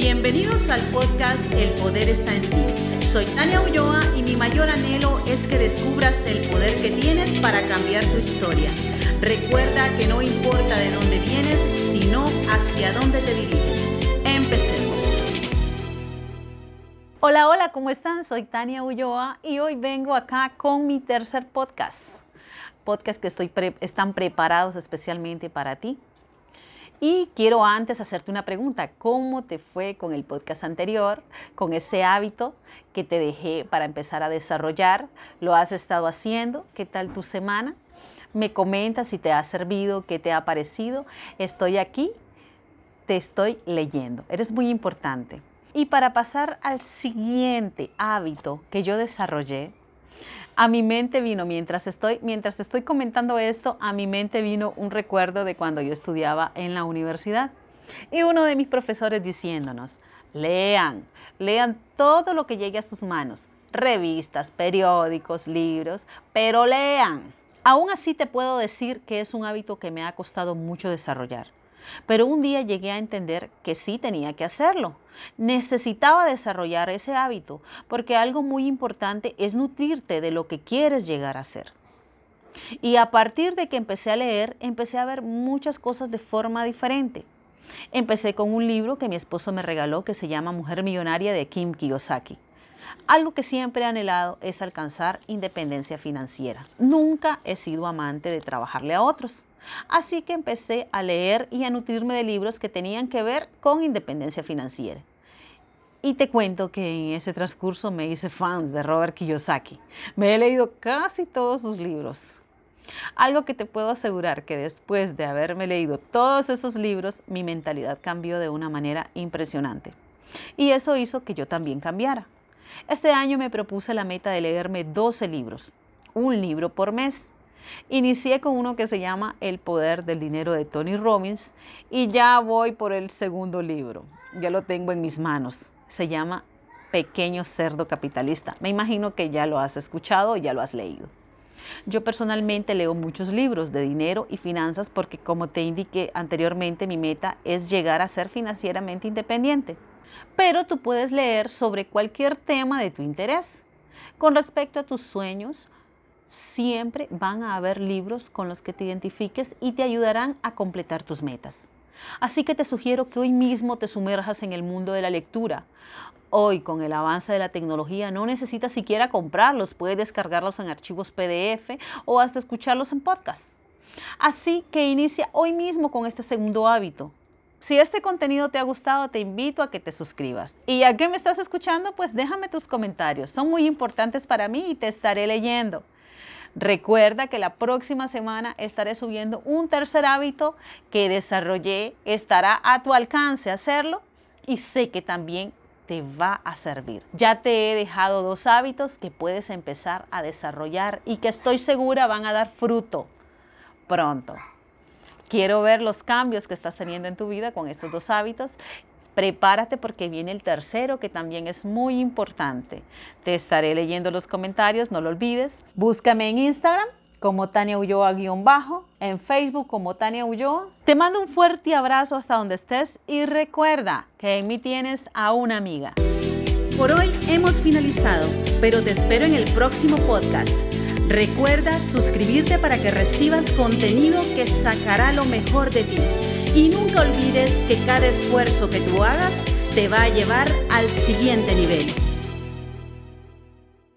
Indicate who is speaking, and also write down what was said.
Speaker 1: Bienvenidos al podcast El Poder está en ti. Soy Tania Ulloa y mi mayor anhelo es que descubras el poder que tienes para cambiar tu historia. Recuerda que no importa de dónde vienes, sino hacia dónde te diriges. Empecemos.
Speaker 2: Hola, hola, ¿cómo están? Soy Tania Ulloa y hoy vengo acá con mi tercer podcast. Podcast que estoy están preparados especialmente para ti y quiero antes hacerte una pregunta. ¿Cómo te fue con el podcast anterior, con ese hábito que te dejé para empezar a desarrollar? ¿Lo has estado haciendo? ¿Qué tal tu semana? Me comentas si te ha servido, qué te ha parecido. Estoy aquí, te estoy leyendo. Eres muy importante. Y para pasar al siguiente hábito que yo desarrollé, a mi mente vino, mientras estoy, mientras te estoy comentando esto, a mi mente vino un recuerdo de cuando yo estudiaba en la universidad. Y uno de mis profesores diciéndonos, lean, lean todo lo que llegue a sus manos, revistas, periódicos, libros, pero lean. Aún así te puedo decir que es un hábito que me ha costado mucho desarrollar. Pero un día llegué a entender que sí tenía que hacerlo. Necesitaba desarrollar ese hábito porque algo muy importante es nutrirte de lo que quieres llegar a ser. Y a partir de que empecé a leer, empecé a ver muchas cosas de forma diferente. Empecé con un libro que mi esposo me regaló que se llama Mujer Millonaria de Kim Kiyosaki. Algo que siempre he anhelado es alcanzar independencia financiera. Nunca he sido amante de trabajarle a otros. Así que empecé a leer y a nutrirme de libros que tenían que ver con independencia financiera. Y te cuento que en ese transcurso me hice fans de Robert Kiyosaki. Me he leído casi todos sus libros. Algo que te puedo asegurar que después de haberme leído todos esos libros, mi mentalidad cambió de una manera impresionante. Y eso hizo que yo también cambiara. Este año me propuse la meta de leerme 12 libros, un libro por mes. Inicié con uno que se llama El poder del dinero de Tony Robbins y ya voy por el segundo libro. Ya lo tengo en mis manos. Se llama Pequeño Cerdo Capitalista. Me imagino que ya lo has escuchado o ya lo has leído. Yo personalmente leo muchos libros de dinero y finanzas porque como te indiqué anteriormente, mi meta es llegar a ser financieramente independiente. Pero tú puedes leer sobre cualquier tema de tu interés. Con respecto a tus sueños, siempre van a haber libros con los que te identifiques y te ayudarán a completar tus metas. Así que te sugiero que hoy mismo te sumerjas en el mundo de la lectura. Hoy, con el avance de la tecnología, no necesitas siquiera comprarlos, puedes descargarlos en archivos PDF o hasta escucharlos en podcast. Así que inicia hoy mismo con este segundo hábito. Si este contenido te ha gustado, te invito a que te suscribas. Y ya que me estás escuchando, pues déjame tus comentarios. Son muy importantes para mí y te estaré leyendo. Recuerda que la próxima semana estaré subiendo un tercer hábito que desarrollé. Estará a tu alcance hacerlo y sé que también te va a servir. Ya te he dejado dos hábitos que puedes empezar a desarrollar y que estoy segura van a dar fruto pronto. Quiero ver los cambios que estás teniendo en tu vida con estos dos hábitos prepárate porque viene el tercero que también es muy importante. Te estaré leyendo los comentarios, no lo olvides. Búscame en Instagram como Tania Ulloa-bajo, en Facebook como Tania Ulloa. Te mando un fuerte abrazo hasta donde estés y recuerda que en mí tienes a una amiga.
Speaker 1: Por hoy hemos finalizado, pero te espero en el próximo podcast. Recuerda suscribirte para que recibas contenido que sacará lo mejor de ti. Y nunca olvides que cada esfuerzo que tú hagas te va a llevar al siguiente nivel.